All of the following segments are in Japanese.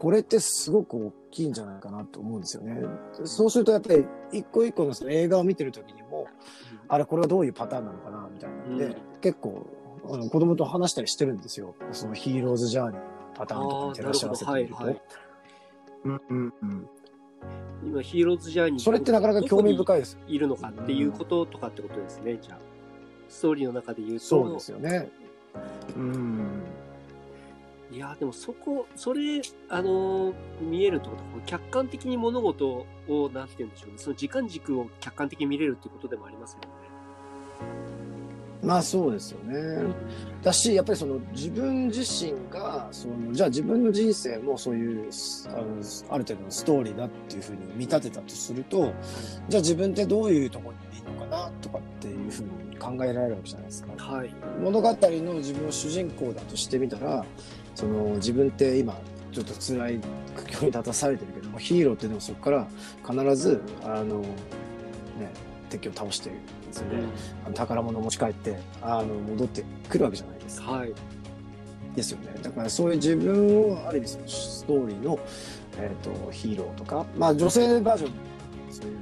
これってすごく大きいんじゃないかなと思うんですよね。そうするとやっぱり一個一個のその映画を見てる時にも、あれこれはどういうパターンなのかなみたいなので、うん結構あの子供と話したりしてるんですよ。そのヒーローズジャーニーのパターンとかに照らし合わせてみると。うんうんうん。今、ヒーローズジャーニー。それってなかなか興味深い。いです。いるのかっていうこととかってことですね、じゃあ。ストーリーの中で言うと。そうですよね。うん。いや、でもそこ、それ、あのー見えるってことは、客観的に物事を、何て言うんでしょうね。その時間軸を客観的に見れるっていうことでもありますもんね。まあそうですよね。だし、やっぱりその自分自身が、その、じゃあ自分の人生もそういう、あの、ある程度のストーリーだっていうふうに見立てたとすると、じゃあ自分ってどういうところにいるのかなとかっていうふうに考えられるわけじゃないですか。はい。物語の自分を主人公だとしてみたら、その自分って今、ちょっと辛い苦境に立たされてるけども、ヒーローってでもそこから必ず、あの、ね、敵を倒して、それで、あの宝物を持ち帰って、あの、戻ってくるわけじゃないですか。はい。ですよね。だからそういう自分を、ある意味そのストーリーの、えっ、と、ヒーローとか、まあ女性バージョン、そういう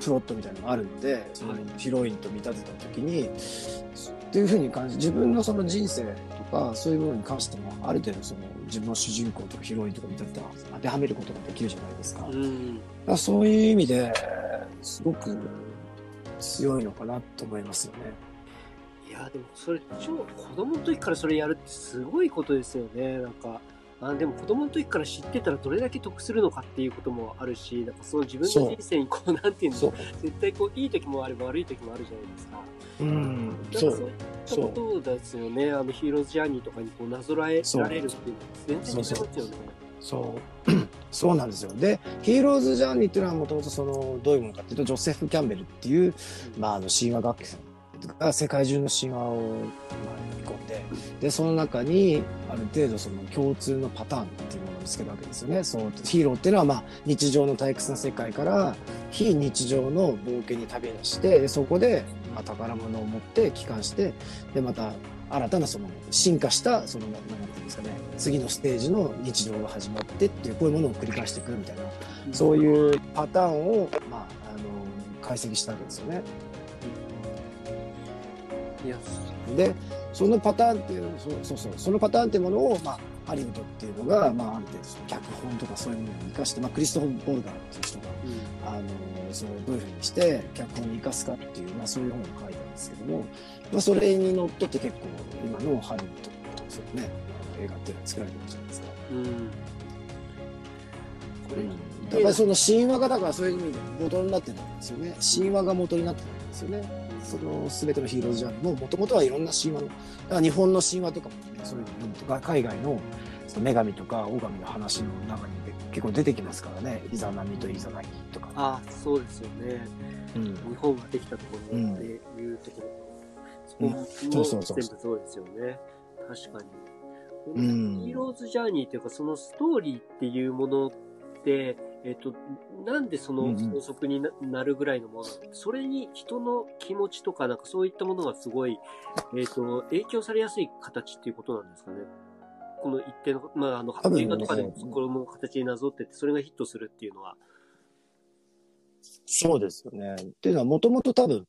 プロットみたいなのがあるんで、そのヒロインと見立てた時に、っていうふうに感じ、自分のその人生とか、そういうものに関しても、ある程度その自分の主人公とかヒロインとか見立てた当てはめることができるじゃないですか。うん。らそういう意味で、すごく強いのかなと思いますよね。いや、でもそれ、超、子供の時からそれやるってすごいことですよね。なんか、あでも子供の時から知ってたらどれだけ得するのかっていうこともあるし、なんかその自分の人生にこう、なんていうの。絶対こう、いい時もあれば悪い時もあるじゃないですか。うん。そういったことですよね。あのヒーローズジャーニーとかにこうなぞらえられるっていうのは全然違いますよね。そう。そうなんですよ。で、ヒーローズ・ジャーニーっていうのはもともとその、どういうものかっていうと、ジョセフ・キャンベルっていう、まあ、あの、神話学者が世界中の神話を、まあ、読み込んで、で、その中に、ある程度その共通のパターンっていうものを見つけるわけですよね。そう、ヒーローっていうのは、まあ、日常の退屈な世界から、非日常の冒険に旅にして、でそこで、まあ、宝物を持って帰還して、で、また、新たなその進化したそのなんていうんですかね次のステージの日常が始まってっていうこういうものを繰り返してくるみたいなそういうパターンを、まあ、あの解析したわけですよね。でそのパターンっていうそうそうそうそのパターンっていうものを、まあ、ハリウッドっていうのが、まあ、ある程度脚本とかそういうものを生かして、まあ、クリストフ・ボルガーっていう人がうんあのそのどういうふうにして脚本に生かすかっていう、まあ、そういう本を書いたんですけども、まあ、それにのっとって結構今のハリウッドのそうね映画っていうのは作られてるじゃないですか。うん。これ、だからその神話がだからそういう意味で元になってるんですよね。神話が元になってるんですよね。その全てのヒーローズジャーニーももともとはいろんな神話の、だから日本の神話とかもね、そういうのとか、海外のその女神とか狼の話の中に結構出てきますからね。イザナミとイザナギとか。あそうですよね。うん日本ができたところっていうところ。そこうんもそうそうそう全部そうですよね。確かに。うんヒーローズジャーニーっていうか、そのストーリーっていうものって、えっ、と、なんでそのうんうん法則にななるぐらいのものなの？それに人の気持ちとか、なんかそういったものがすごい、えっ、と、影響されやすい形っていうことなんですかね？この一定の、まあ、あの、多分ね映画とかでもこれも形になぞってて、それがヒットするっていうのは。そうですよね。っていうのはもともと多分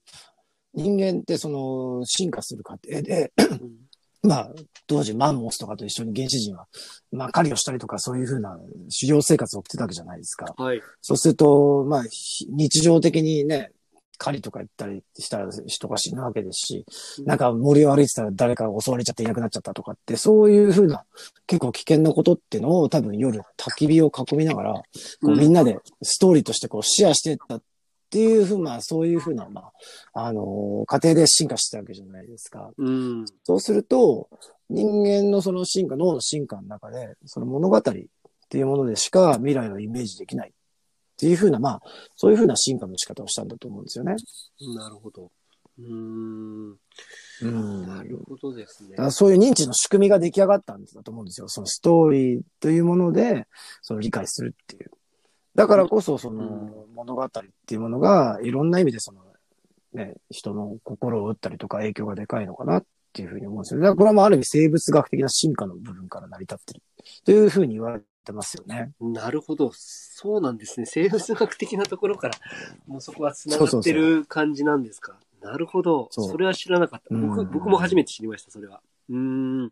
人間ってその進化する過程で、まあ、当時マンモスとかと一緒に原始人は、まあ、狩りをしたりとかそういうふうな狩猟生活を送ってたわけじゃないですか。はい。そうすると、まあ、ひ日常的にね、狩りとか行ったりしたら人が死ぬわけですし、なんか森を歩いてたら誰かが襲われちゃっていなくなっちゃったとかって、そういうふうな結構危険なことっていうのを多分夜焚き火を囲みながら、こううんみんなでストーリーとしてこうシェアしていったっていうふうな、そういうふうな、まあ、あの、過程で進化してたわけじゃないですか。うん。そうすると、人間のその進化、脳の進化の中で、その物語っていうものでしか未来をイメージできないっていうふうな、まあ、そういうふうな進化の仕方をしたんだと思うんですよね。なるほど。うーん。うん。なるほどですねそういう認知の仕組みが出来上がったんだと思うんですよ。そのストーリーというもので、その理解するっていう。だからこそ、その物語っていうものが、いろんな意味でその、ね、人の心を打ったりとか影響がでかいのかなっていうふうに思うんですよ。だからこれはもうある意味生物学的な進化の部分から成り立ってるというふうに言われってますよね。なるほど。そうなんですね。生物学的なところから、もうそこは繋がってる感じなんですか。なるほど。そうそれは知らなかった。僕、うん僕も初めて知りました、それは。うーん。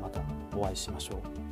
またお会いしましょう。